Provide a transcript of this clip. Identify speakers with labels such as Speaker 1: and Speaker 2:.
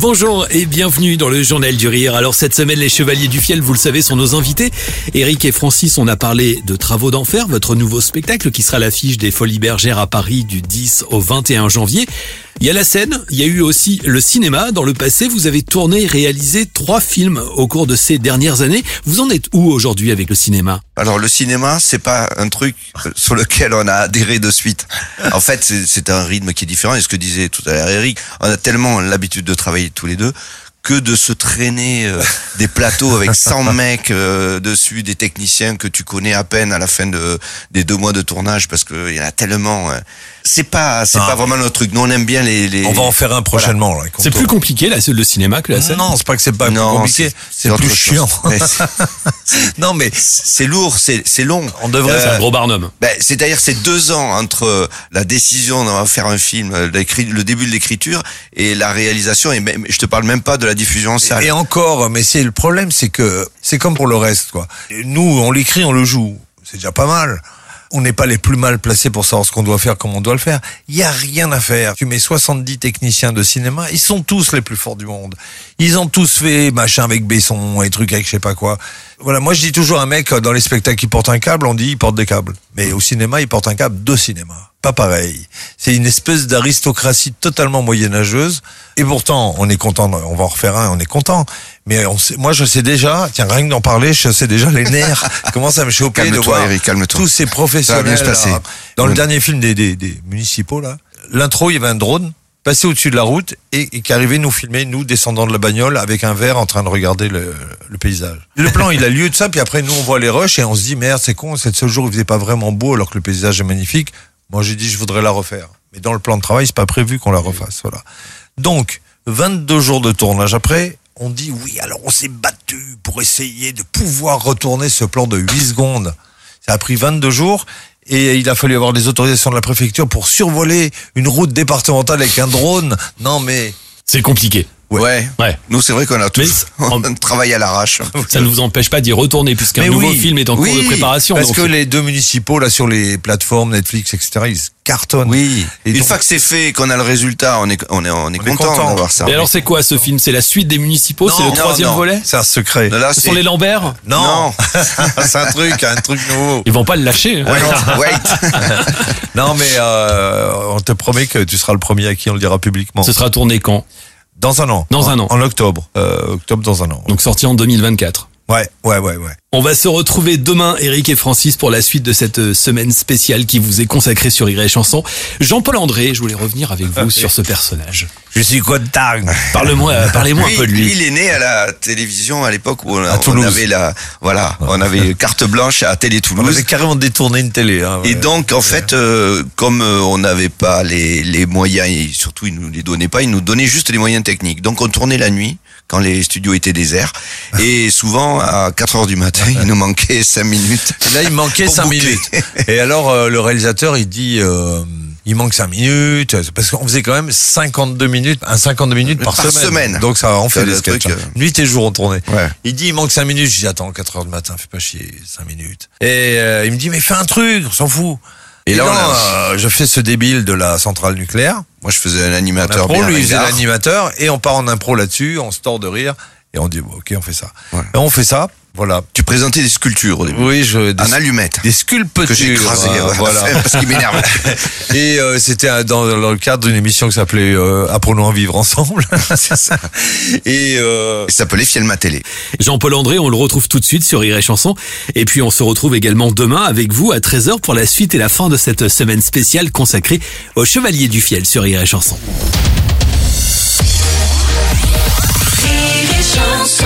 Speaker 1: Bonjour et bienvenue dans le Journal du Rire. Alors cette semaine, les Chevaliers du Fiel, vous le savez, sont nos invités. Eric et Francis, on a parlé de Travaux d'Enfer, votre nouveau spectacle qui sera l'affiche des Folies Bergères à Paris du 10 au 21 janvier. Il y a la scène, il y a eu aussi le cinéma. Dans le passé, vous avez tourné et réalisé trois films au cours de ces dernières années. Vous en êtes où aujourd'hui avec le cinéma?
Speaker 2: Alors le cinéma, c'est pas un truc sur lequel on a adhéré de suite. En fait, c'est un rythme qui est différent. Et ce que disait tout à l'heure Eric, on a tellement l'habitude de travailler tous les deux que de se traîner euh, des plateaux avec 100 mecs euh, dessus, des techniciens que tu connais à peine à la fin de, des deux mois de tournage parce qu'il y en a tellement. euh, c'est pas, c'est
Speaker 3: Ah,
Speaker 2: pas vraiment notre truc. Nous, on aime bien les. les
Speaker 3: On va en faire un prochainement. là,
Speaker 1: C'est plus compliqué là, c'est le cinéma que la scène
Speaker 3: Non, c'est pas que c'est pas
Speaker 2: Non,
Speaker 3: plus compliqué,
Speaker 2: c'est-
Speaker 3: plus chiant.
Speaker 2: Ouais,
Speaker 3: non, mais
Speaker 2: c'est lourd, c'est c'est long.
Speaker 3: on devrait
Speaker 1: C'est
Speaker 2: Euh,
Speaker 1: un gros barnum.
Speaker 2: Ben, c'est-à-dire c'est deux ans entre la décision d'en faire un film, le début de l'écriture et la réalisation. Et même, je te parle même pas de la diffusion en.
Speaker 3: Et encore, mais c'est le problème, c'est que c'est comme pour le reste, quoi. Nous, on l'écrit, on le joue. C'est déjà pas mal. On n'est pas les plus mal placés pour savoir ce qu'on doit faire, comme on doit le faire. Il y a rien à faire. Tu mets 70 techniciens de cinéma, ils sont tous les plus forts du monde. Ils ont tous fait machin avec Besson et trucs avec je sais pas quoi. Voilà, moi je dis toujours à un mec dans les spectacles qui porte un câble, on dit il porte des câbles. Mais au cinéma, il porte un câble de cinéma. Pas pareil. C'est une espèce d'aristocratie totalement moyenâgeuse. Et pourtant, on est content. On va en refaire un, on est content. Mais on sait, moi, je sais déjà, tiens, rien que d'en parler, je sais déjà les nerfs. Comment ça me choquer de
Speaker 2: Calme-toi,
Speaker 3: voir
Speaker 2: Eric,
Speaker 3: tous ces professionnels.
Speaker 2: Ça va bien se passer.
Speaker 3: là. Dans le
Speaker 2: Oui.
Speaker 3: dernier film des, des, des municipaux, là, l'intro, il y avait un drone passé au-dessus de la route et, et qui arrivait nous filmer, nous descendant de la bagnole avec un verre en train de regarder le, le paysage. Le plan, il a lieu de ça, puis après, nous, on voit les rushs et on se dit, merde, c'est con, ce jour, il faisait pas vraiment beau alors que le paysage est magnifique. Moi, j'ai dit, je voudrais la refaire. Mais dans le plan de travail, c'est pas prévu qu'on la refasse, voilà. Donc, 22 jours de tournage après, on dit oui, alors on s'est battu pour essayer de pouvoir retourner ce plan de 8 secondes. Ça a pris 22 jours et il a fallu avoir des autorisations de la préfecture pour survoler une route départementale avec un drone. Non mais
Speaker 1: C'est compliqué.
Speaker 2: Ouais.
Speaker 1: Ouais.
Speaker 2: Nous, c'est vrai qu'on a tous
Speaker 1: Mais-
Speaker 2: on travaille à l'arrache.
Speaker 1: Ça ne vous empêche pas d'y retourner puisqu'un nouveau
Speaker 3: oui,
Speaker 1: film est en cours
Speaker 2: oui,
Speaker 1: de préparation.
Speaker 3: parce
Speaker 1: donc
Speaker 3: que les deux municipaux là sur les plateformes Netflix etc ils se cartonnent.
Speaker 2: Oui.
Speaker 3: Et
Speaker 2: Une
Speaker 3: donc-
Speaker 2: fois que c'est fait, qu'on a le résultat, on est, on est, on est
Speaker 3: On est
Speaker 2: content,
Speaker 3: content.
Speaker 2: d'avoir ça.
Speaker 1: Et alors c'est quoi ce film? C'est la suite des municipaux? C'est le troisième
Speaker 2: non.
Speaker 1: volet?
Speaker 3: C'est un secret.
Speaker 2: Là,
Speaker 1: Ce
Speaker 2: c'est-
Speaker 1: sont les Lambert
Speaker 3: Non,
Speaker 2: Non.
Speaker 3: c'est un truc, un truc nouveau.
Speaker 1: Ils vont pas le lâcher. hein.
Speaker 2: Ouais, non, wait.
Speaker 3: Non mais euh, on te promet que tu seras le premier à qui on le dira publiquement.
Speaker 1: Ce sera tourné quand?
Speaker 3: Dans un an.
Speaker 1: Dans
Speaker 3: En-
Speaker 1: un an.
Speaker 3: En octobre. Euh, octobre dans un an.
Speaker 1: Donc sorti en 2024.
Speaker 3: Ouais, ouais, ouais, ouais.
Speaker 1: On va se retrouver demain, Eric et Francis, pour la suite de cette euh, semaine spéciale qui vous est consacrée sur et Chanson. Jean-Paul André, je voulais revenir avec vous sur ce personnage.
Speaker 3: Je suis content.
Speaker 1: Parle-moi, euh, parlez-moi un peu de lui.
Speaker 2: il est né à la télévision à l'époque où on, on avait la, voilà, on avait carte blanche à Télé
Speaker 3: On
Speaker 2: Toulouse.
Speaker 3: avait carrément détourné une télé. Hein,
Speaker 2: Et donc, en fait, euh, comme euh, on n'avait pas les, les moyens, et surtout ils nous les donnaient pas, ils nous donnaient juste les moyens techniques. Donc, on tournait la nuit, quand les studios étaient déserts. Et souvent, à 4 heures du matin, il nous manquait 5 minutes.
Speaker 3: Là, il manquait
Speaker 2: Pour
Speaker 3: 5
Speaker 2: boucler.
Speaker 3: minutes. Et alors, euh, le réalisateur, il dit, euh, il manque 5 minutes. Parce qu'on faisait quand même 52 minutes, un 52 minutes par,
Speaker 2: Par semaine.
Speaker 3: Donc ça, on fait des sketchs. hein.
Speaker 2: euh.
Speaker 3: Nuit et jour, on tournait.
Speaker 2: Ouais.
Speaker 3: Il dit, il manque 5 minutes. Je dis, attends, 4 heures du matin, fais pas chier, 5 minutes. Et euh, il me dit, mais fais un truc, on s'en fout. Et,
Speaker 2: Et là, a-
Speaker 3: euh, je fais ce débile de la centrale nucléaire.
Speaker 2: Moi, je faisais un
Speaker 3: En
Speaker 2: animateur
Speaker 3: impro,
Speaker 2: bien
Speaker 3: lui, il faisait l'animateur et on part en impro là-dessus, on se tord de rire et on dit bon, ok, on fait ça.
Speaker 2: Ouais.
Speaker 3: Et on fait ça, voilà.
Speaker 2: Tu présentais des sculptures au début.
Speaker 3: Oui, je des,
Speaker 2: En allumette.
Speaker 3: des sculptures.
Speaker 2: Que j'ai écrasé,
Speaker 3: euh, voilà.
Speaker 2: parce qu'il m'énerve.
Speaker 3: Et euh, c'était dans, dans le cadre d'une émission qui s'appelait euh, Apprenons à vivre ensemble. C'est ça. Et euh,
Speaker 2: Il s'appelait Fielma Télé.
Speaker 1: Jean-Paul André, on le retrouve tout de suite sur Rire et Chanson. Et puis on se retrouve également demain avec vous à 13h pour la suite et la fin de cette semaine spéciale consacrée au Chevalier du Fiel sur Rire et Chanson.
Speaker 4: Rire et chanson